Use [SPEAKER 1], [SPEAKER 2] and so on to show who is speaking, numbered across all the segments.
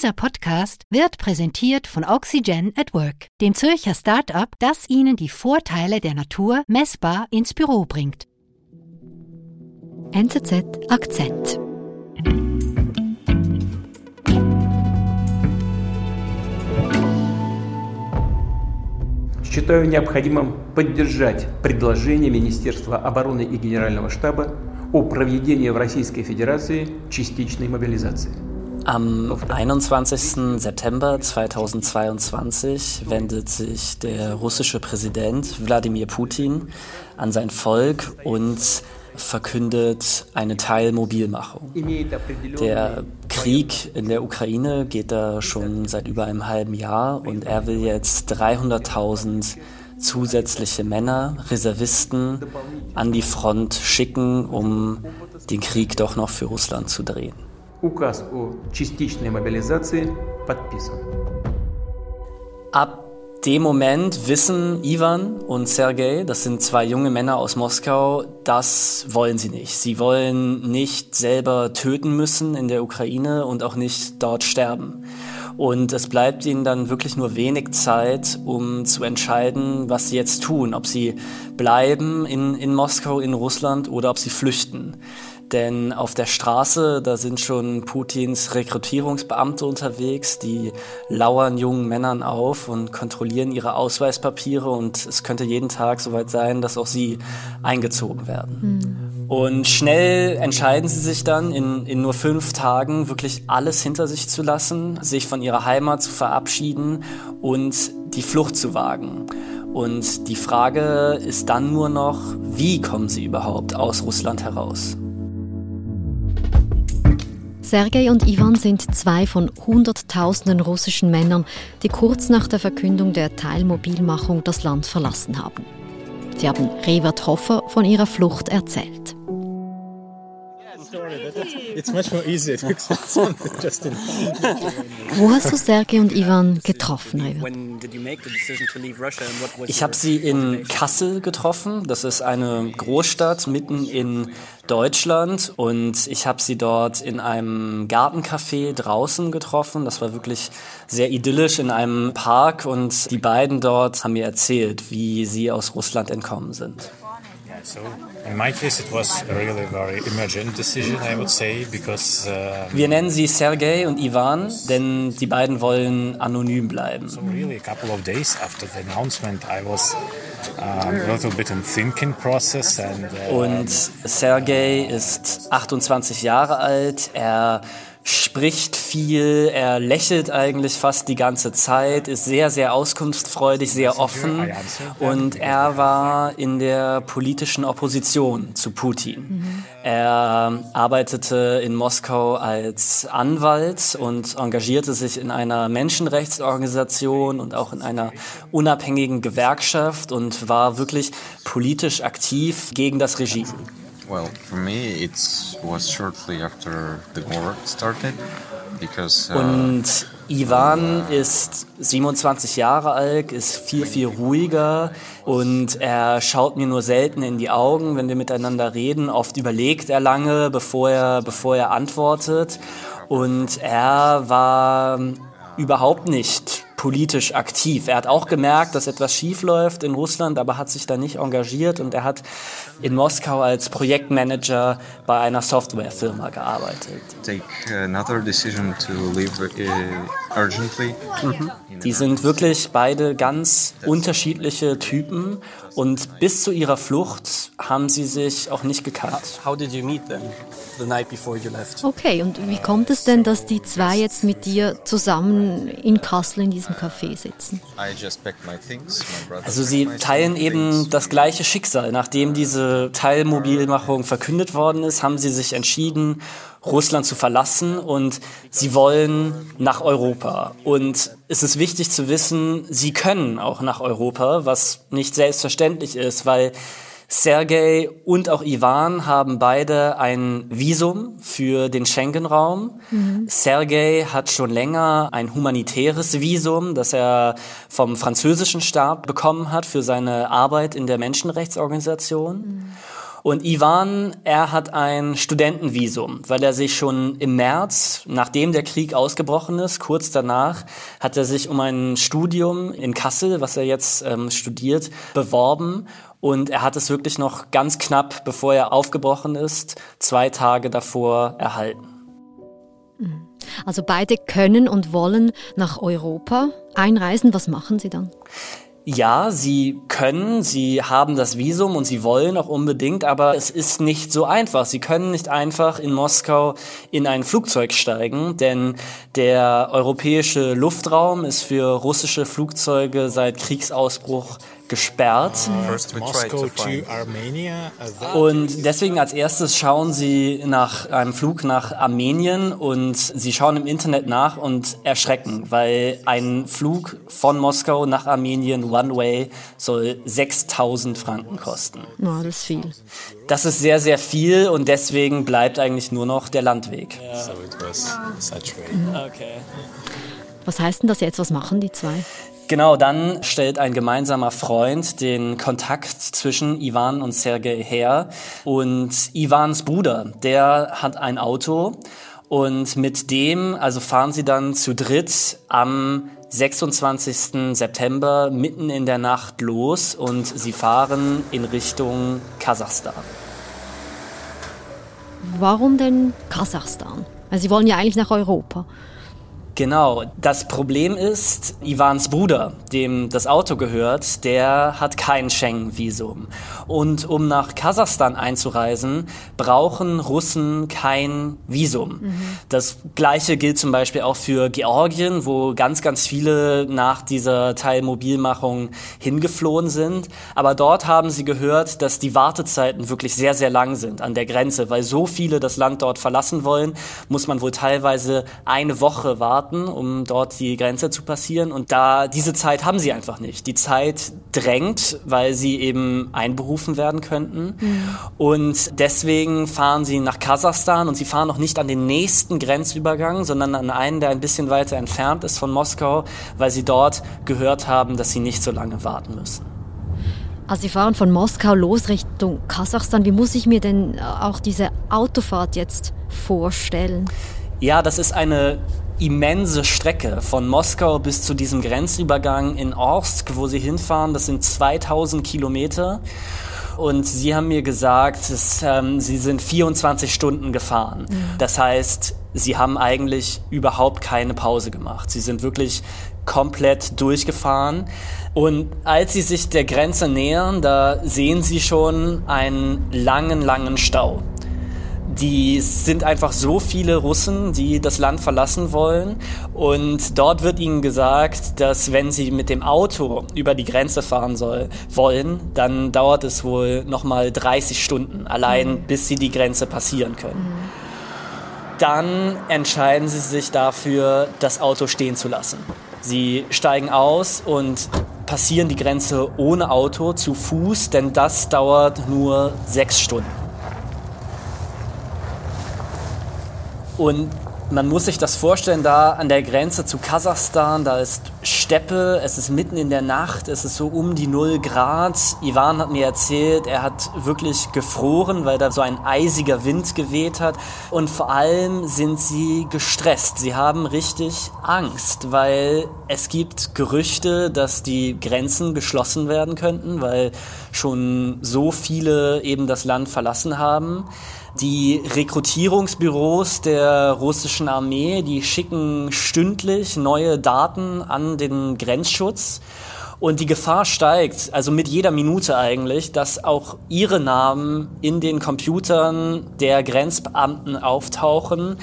[SPEAKER 1] Dieser Podcast wird präsentiert von Oxygen at Work, dem Zürcher Start-up, das Ihnen die Vorteile der Natur messbar ins Büro bringt. NZZ Akzent.
[SPEAKER 2] Считаю необходимым поддержать предложение Министерства обороны и Генерального штаба о проведении в Российской Федерации частичной мобилизации.
[SPEAKER 3] Am 21. September 2022 wendet sich der russische Präsident Wladimir Putin an sein Volk und verkündet eine Teilmobilmachung. Der Krieg in der Ukraine geht da schon seit über einem halben Jahr und er will jetzt 300.000 zusätzliche Männer, Reservisten an die Front schicken, um den Krieg doch noch für Russland zu drehen.
[SPEAKER 2] Указ о частичной мобилизации подписан.
[SPEAKER 3] Ab dem Moment wissen Ivan und Sergei, das sind zwei junge Männer aus Moskau, das wollen sie nicht. Sie wollen nicht selber töten müssen in der Ukraine und auch nicht dort sterben. Und es bleibt ihnen dann wirklich nur wenig Zeit, um zu entscheiden, was sie jetzt tun. Ob sie bleiben in, in Moskau, in Russland oder ob sie flüchten. Denn auf der Straße, da sind schon Putins Rekrutierungsbeamte unterwegs, die lauern jungen Männern auf und kontrollieren ihre Ausweispapiere und es könnte jeden Tag soweit sein, dass auch sie eingezogen werden. Mhm. Und schnell entscheiden sie sich dann, in, in nur fünf Tagen wirklich alles hinter sich zu lassen, sich von ihrer Heimat zu verabschieden und die Flucht zu wagen. Und die Frage ist dann nur noch, wie kommen sie überhaupt aus Russland heraus?
[SPEAKER 1] Sergei und Ivan sind zwei von Hunderttausenden russischen Männern, die kurz nach der Verkündung der Teilmobilmachung das Land verlassen haben. Sie haben Revert Hoffer von ihrer Flucht erzählt. Wo hast du Sergei und Ivan getroffen?
[SPEAKER 3] Ich habe sie in Kassel getroffen. Das ist eine Großstadt mitten in Deutschland und ich habe sie dort in einem Gartencafé draußen getroffen. Das war wirklich sehr idyllisch in einem Park und die beiden dort haben mir erzählt, wie sie aus Russland entkommen sind. Wir nennen sie Sergei und Ivan, denn die beiden wollen anonym bleiben.
[SPEAKER 4] So really a couple of days after the announcement, I was a little bit in thinking process and.
[SPEAKER 3] Uh, und Sergei ist 28 Jahre alt. Er spricht viel, er lächelt eigentlich fast die ganze Zeit, ist sehr, sehr auskunftsfreudig, sehr offen und er war in der politischen Opposition zu Putin. Er arbeitete in Moskau als Anwalt und engagierte sich in einer Menschenrechtsorganisation und auch in einer unabhängigen Gewerkschaft und war wirklich politisch aktiv gegen das Regime.
[SPEAKER 5] Well, for me, it was shortly after the war started. Because, uh,
[SPEAKER 3] Und Ivan ist 27 Jahre alt, ist viel, viel ruhiger und er schaut mir nur selten in die Augen, wenn wir miteinander reden. Oft überlegt er lange, bevor er, bevor er antwortet. Und er war überhaupt nicht politisch aktiv. Er hat auch gemerkt, dass etwas schief läuft in Russland, aber hat sich da nicht engagiert und er hat in Moskau als Projektmanager bei einer Softwarefirma gearbeitet.
[SPEAKER 5] Take another decision to leave uh, urgently.
[SPEAKER 3] Mhm. Die sind wirklich beide ganz unterschiedliche Typen und bis zu ihrer Flucht haben sie sich auch nicht gekannt. How did you meet them the night before you left?
[SPEAKER 1] Okay, und wie kommt es denn, dass die zwei jetzt mit dir zusammen in Kassel in diesem Café sitzen?
[SPEAKER 3] Also sie teilen eben das gleiche Schicksal. Nachdem diese Teilmobilmachung verkündet worden ist, haben sie sich entschieden, Russland zu verlassen und sie wollen nach Europa. Und es ist wichtig zu wissen, sie können auch nach Europa, was nicht selbstverständlich ist, weil Sergei und auch Ivan haben beide ein Visum für den Schengen-Raum. Mhm. Sergei hat schon länger ein humanitäres Visum, das er vom französischen Staat bekommen hat für seine Arbeit in der Menschenrechtsorganisation. Mhm. Und Ivan, er hat ein Studentenvisum, weil er sich schon im März, nachdem der Krieg ausgebrochen ist, kurz danach, hat er sich um ein Studium in Kassel, was er jetzt ähm, studiert, beworben. Und er hat es wirklich noch ganz knapp, bevor er aufgebrochen ist, zwei Tage davor erhalten.
[SPEAKER 1] Also beide können und wollen nach Europa einreisen. Was machen sie dann?
[SPEAKER 3] Ja, sie können, sie haben das Visum und sie wollen auch unbedingt, aber es ist nicht so einfach. Sie können nicht einfach in Moskau in ein Flugzeug steigen, denn der europäische Luftraum ist für russische Flugzeuge seit Kriegsausbruch gesperrt. Und deswegen als erstes schauen sie nach einem Flug nach Armenien und sie schauen im Internet nach und erschrecken, weil ein Flug von Moskau nach Armenien One Way soll 6000 Franken kosten.
[SPEAKER 1] Oh, das ist viel.
[SPEAKER 3] Das ist sehr, sehr viel und deswegen bleibt eigentlich nur noch der Landweg.
[SPEAKER 1] Okay. Was heißt denn das jetzt? Was machen die zwei?
[SPEAKER 3] Genau, dann stellt ein gemeinsamer Freund den Kontakt zwischen Ivan und Sergei her. Und Ivans Bruder, der hat ein Auto und mit dem, also fahren sie dann zu dritt am 26. September mitten in der Nacht los und sie fahren in Richtung Kasachstan.
[SPEAKER 1] Warum denn Kasachstan? Weil sie wollen ja eigentlich nach Europa.
[SPEAKER 3] Genau. Das Problem ist, Ivans Bruder, dem das Auto gehört, der hat kein Schengen-Visum. Und um nach Kasachstan einzureisen, brauchen Russen kein Visum. Mhm. Das Gleiche gilt zum Beispiel auch für Georgien, wo ganz, ganz viele nach dieser Teilmobilmachung hingeflohen sind. Aber dort haben sie gehört, dass die Wartezeiten wirklich sehr, sehr lang sind an der Grenze, weil so viele das Land dort verlassen wollen, muss man wohl teilweise eine Woche warten warten, um dort die Grenze zu passieren. Und da diese Zeit haben sie einfach nicht. Die Zeit drängt, weil sie eben einberufen werden könnten. Mhm. Und deswegen fahren sie nach Kasachstan und sie fahren noch nicht an den nächsten Grenzübergang, sondern an einen, der ein bisschen weiter entfernt ist von Moskau, weil sie dort gehört haben, dass sie nicht so lange warten müssen.
[SPEAKER 1] Also Sie fahren von Moskau los Richtung Kasachstan. Wie muss ich mir denn auch diese Autofahrt jetzt vorstellen?
[SPEAKER 3] Ja, das ist eine immense Strecke von Moskau bis zu diesem Grenzübergang in Orsk, wo sie hinfahren. Das sind 2000 Kilometer. Und sie haben mir gesagt, dass, ähm, sie sind 24 Stunden gefahren. Mhm. Das heißt, sie haben eigentlich überhaupt keine Pause gemacht. Sie sind wirklich komplett durchgefahren. Und als sie sich der Grenze nähern, da sehen sie schon einen langen, langen Stau die sind einfach so viele Russen, die das Land verlassen wollen. Und dort wird ihnen gesagt, dass wenn sie mit dem Auto über die Grenze fahren soll, wollen, dann dauert es wohl nochmal 30 Stunden allein, mhm. bis sie die Grenze passieren können. Mhm. Dann entscheiden sie sich dafür, das Auto stehen zu lassen. Sie steigen aus und passieren die Grenze ohne Auto zu Fuß, denn das dauert nur sechs Stunden. Und man muss sich das vorstellen, da an der Grenze zu Kasachstan, da ist Steppe, es ist mitten in der Nacht, es ist so um die 0 Grad. Ivan hat mir erzählt, er hat wirklich gefroren, weil da so ein eisiger Wind geweht hat. Und vor allem sind sie gestresst. Sie haben richtig Angst, weil es gibt Gerüchte, dass die Grenzen geschlossen werden könnten, weil schon so viele eben das Land verlassen haben. Die Rekrutierungsbüros der russischen Armee, die schicken stündlich neue Daten an den Grenzschutz. Und die Gefahr steigt, also mit jeder Minute eigentlich, dass auch ihre Namen in den Computern der Grenzbeamten auftauchen,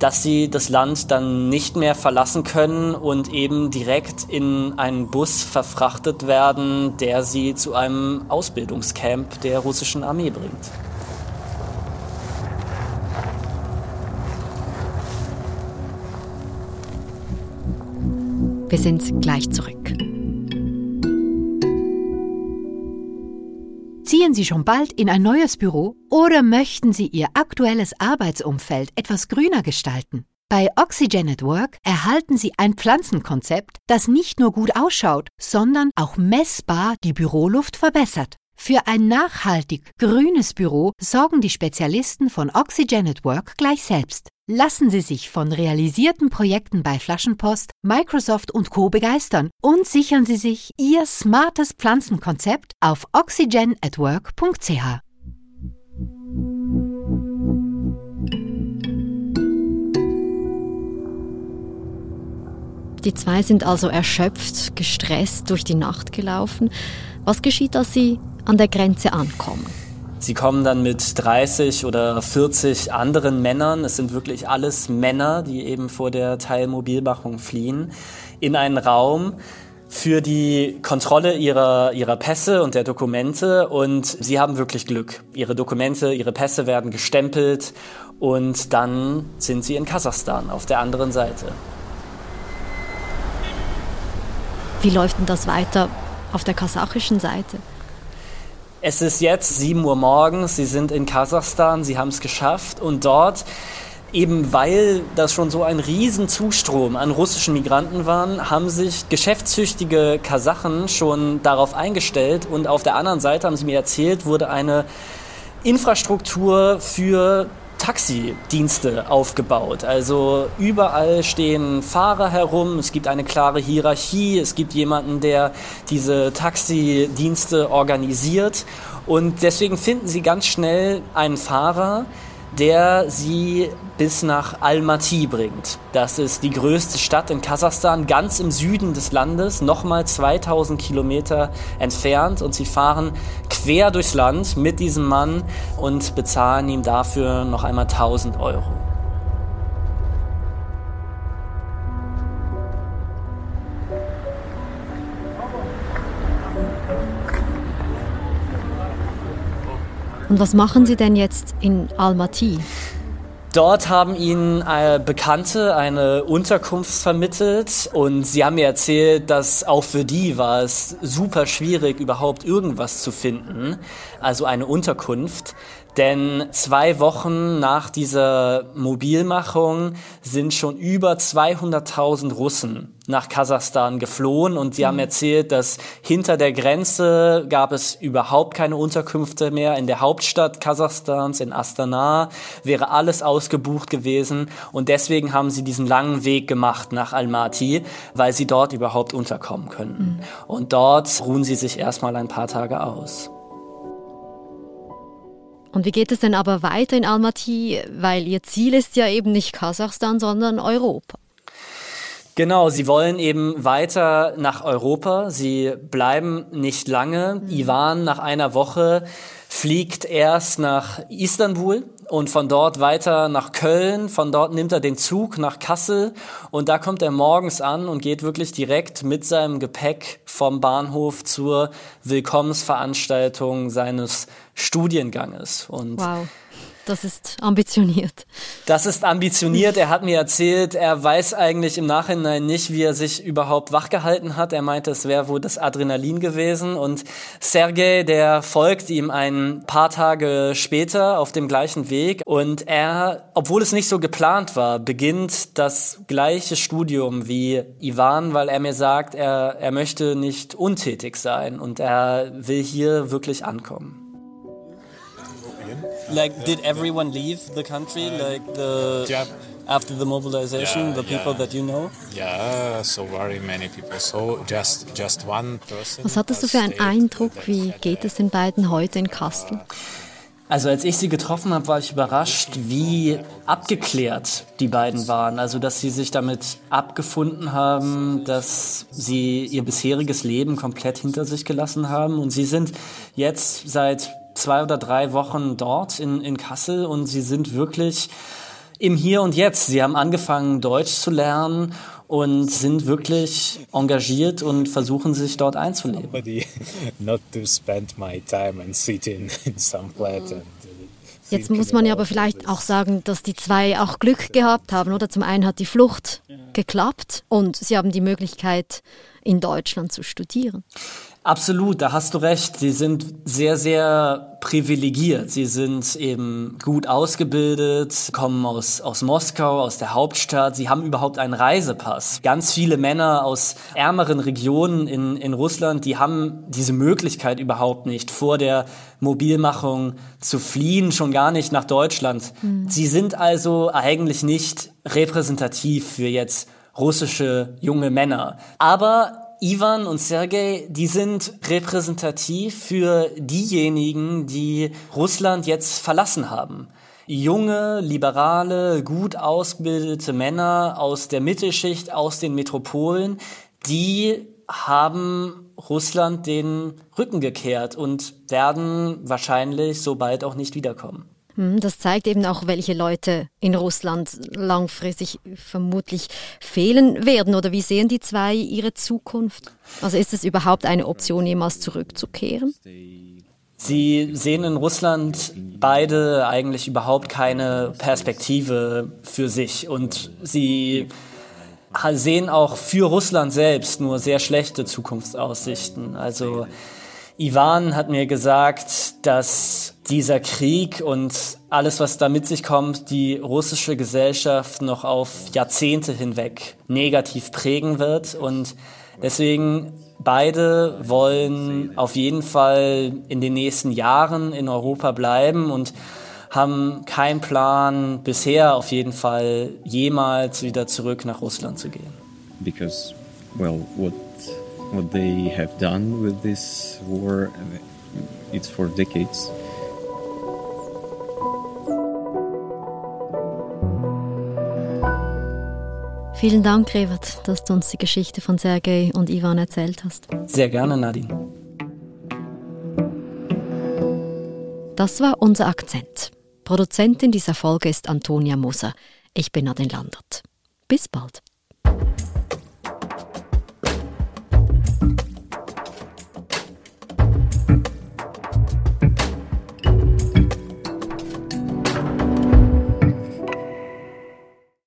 [SPEAKER 3] dass sie das Land dann nicht mehr verlassen können und eben direkt in einen Bus verfrachtet werden, der sie zu einem Ausbildungscamp der russischen Armee bringt.
[SPEAKER 1] Wir sind gleich zurück.
[SPEAKER 6] Ziehen Sie schon bald in ein neues Büro oder möchten Sie Ihr aktuelles Arbeitsumfeld etwas grüner gestalten? Bei Oxygen at Work erhalten Sie ein Pflanzenkonzept, das nicht nur gut ausschaut, sondern auch messbar die Büroluft verbessert. Für ein nachhaltig grünes Büro sorgen die Spezialisten von Oxygen at Work gleich selbst. Lassen Sie sich von realisierten Projekten bei Flaschenpost, Microsoft und Co. begeistern und sichern Sie sich Ihr smartes Pflanzenkonzept auf oxygenatwork.ch.
[SPEAKER 1] Die zwei sind also erschöpft, gestresst durch die Nacht gelaufen. Was geschieht, als sie an der Grenze ankommen?
[SPEAKER 3] Sie kommen dann mit 30 oder 40 anderen Männern, es sind wirklich alles Männer, die eben vor der Teilmobilmachung fliehen, in einen Raum für die Kontrolle ihrer, ihrer Pässe und der Dokumente und sie haben wirklich Glück. Ihre Dokumente, ihre Pässe werden gestempelt und dann sind sie in Kasachstan auf der anderen Seite.
[SPEAKER 1] Wie läuft denn das weiter auf der kasachischen Seite?
[SPEAKER 3] Es ist jetzt 7 Uhr morgens, Sie sind in Kasachstan, Sie haben es geschafft. Und dort Eben weil das schon so ein Riesenzustrom an russischen Migranten waren, haben sich geschäftstüchtige Kasachen schon darauf eingestellt. Und auf der anderen Seite, haben sie mir erzählt, wurde eine Infrastruktur für Taxidienste aufgebaut. Also überall stehen Fahrer herum, es gibt eine klare Hierarchie, es gibt jemanden, der diese Taxidienste organisiert. Und deswegen finden sie ganz schnell einen Fahrer, der sie bis nach Almaty bringt. Das ist die größte Stadt in Kasachstan, ganz im Süden des Landes, nochmal 2000 Kilometer entfernt. Und sie fahren quer durchs Land mit diesem Mann und bezahlen ihm dafür noch einmal 1000 Euro.
[SPEAKER 1] Und was machen Sie denn jetzt in Almaty?
[SPEAKER 3] Dort haben ihnen äh, Bekannte eine Unterkunft vermittelt und sie haben mir erzählt, dass auch für die war es super schwierig, überhaupt irgendwas zu finden, also eine Unterkunft. Denn zwei Wochen nach dieser Mobilmachung sind schon über 200.000 Russen nach Kasachstan geflohen und sie haben mhm. erzählt, dass hinter der Grenze gab es überhaupt keine Unterkünfte mehr. In der Hauptstadt Kasachstans, in Astana, wäre alles ausgebucht gewesen und deswegen haben sie diesen langen Weg gemacht nach Almaty, weil sie dort überhaupt unterkommen könnten. Mhm. Und dort ruhen sie sich erstmal ein paar Tage aus.
[SPEAKER 1] Und wie geht es denn aber weiter in Almaty? Weil Ihr Ziel ist ja eben nicht Kasachstan, sondern Europa.
[SPEAKER 3] Genau, sie wollen eben weiter nach Europa. Sie bleiben nicht lange. Mhm. Ivan nach einer Woche fliegt erst nach Istanbul und von dort weiter nach Köln. Von dort nimmt er den Zug nach Kassel und da kommt er morgens an und geht wirklich direkt mit seinem Gepäck vom Bahnhof zur Willkommensveranstaltung seines Studienganges.
[SPEAKER 1] Und wow. Das ist ambitioniert.
[SPEAKER 3] Das ist ambitioniert. Er hat mir erzählt, er weiß eigentlich im Nachhinein nicht, wie er sich überhaupt wachgehalten hat. Er meinte, es wäre wohl das Adrenalin gewesen. Und Sergei, der folgt ihm ein paar Tage später auf dem gleichen Weg. Und er, obwohl es nicht so geplant war, beginnt das gleiche Studium wie Ivan, weil er mir sagt, er, er möchte nicht untätig sein und er will hier wirklich ankommen.
[SPEAKER 7] Like did everyone leave the country uh, like the yeah. after the mobilization yeah, the people yeah. that you know
[SPEAKER 4] yeah so very many people so just just one person
[SPEAKER 1] was hattest du für einen Eindruck wie geht es den beiden heute in Kastel
[SPEAKER 3] also als ich sie getroffen habe, war ich überrascht, wie abgeklärt die beiden waren. Also dass sie sich damit abgefunden haben, dass sie ihr bisheriges Leben komplett hinter sich gelassen haben. Und sie sind jetzt seit zwei oder drei Wochen dort in, in Kassel und sie sind wirklich im Hier und Jetzt. Sie haben angefangen, Deutsch zu lernen und sind wirklich engagiert und versuchen sich dort einzuleben. Not to spend my time and
[SPEAKER 1] sitting in some flat and Jetzt muss man ja aber vielleicht auch sagen, dass die zwei auch Glück gehabt haben, oder? Zum einen hat die Flucht geklappt und sie haben die Möglichkeit, in Deutschland zu studieren.
[SPEAKER 3] Absolut, da hast du recht. Sie sind sehr, sehr privilegiert. Sie sind eben gut ausgebildet, kommen aus, aus Moskau, aus der Hauptstadt. Sie haben überhaupt einen Reisepass. Ganz viele Männer aus ärmeren Regionen in, in Russland, die haben diese Möglichkeit überhaupt nicht, vor der Mobilmachung zu fliehen, schon gar nicht nach Deutschland. Mhm. Sie sind also eigentlich nicht repräsentativ für jetzt russische junge Männer. Aber Ivan und Sergei, die sind repräsentativ für diejenigen, die Russland jetzt verlassen haben. Junge, liberale, gut ausgebildete Männer aus der Mittelschicht, aus den Metropolen, die haben Russland den Rücken gekehrt und werden wahrscheinlich so bald auch nicht wiederkommen.
[SPEAKER 1] Hm, das zeigt eben auch, welche Leute in Russland langfristig vermutlich fehlen werden. Oder wie sehen die zwei ihre Zukunft? Also ist es überhaupt eine Option, jemals zurückzukehren?
[SPEAKER 3] Sie sehen in Russland beide eigentlich überhaupt keine Perspektive für sich und sie sehen auch für Russland selbst nur sehr schlechte Zukunftsaussichten. Also Ivan hat mir gesagt, dass dieser Krieg und alles, was da mit sich kommt, die russische Gesellschaft noch auf Jahrzehnte hinweg negativ prägen wird. Und deswegen beide wollen auf jeden Fall in den nächsten Jahren in Europa bleiben und haben keinen Plan, bisher auf jeden Fall jemals wieder zurück nach Russland zu gehen.
[SPEAKER 5] Because, well, what what they have done with this war. It's for decades.
[SPEAKER 1] Vielen Dank, Revert, dass du uns die Geschichte von Sergei und Ivan erzählt hast.
[SPEAKER 3] Sehr gerne, Nadine.
[SPEAKER 1] Das war unser Akzent. Produzentin dieser Folge ist Antonia Moser. Ich bin Nadine Landert. Bis bald.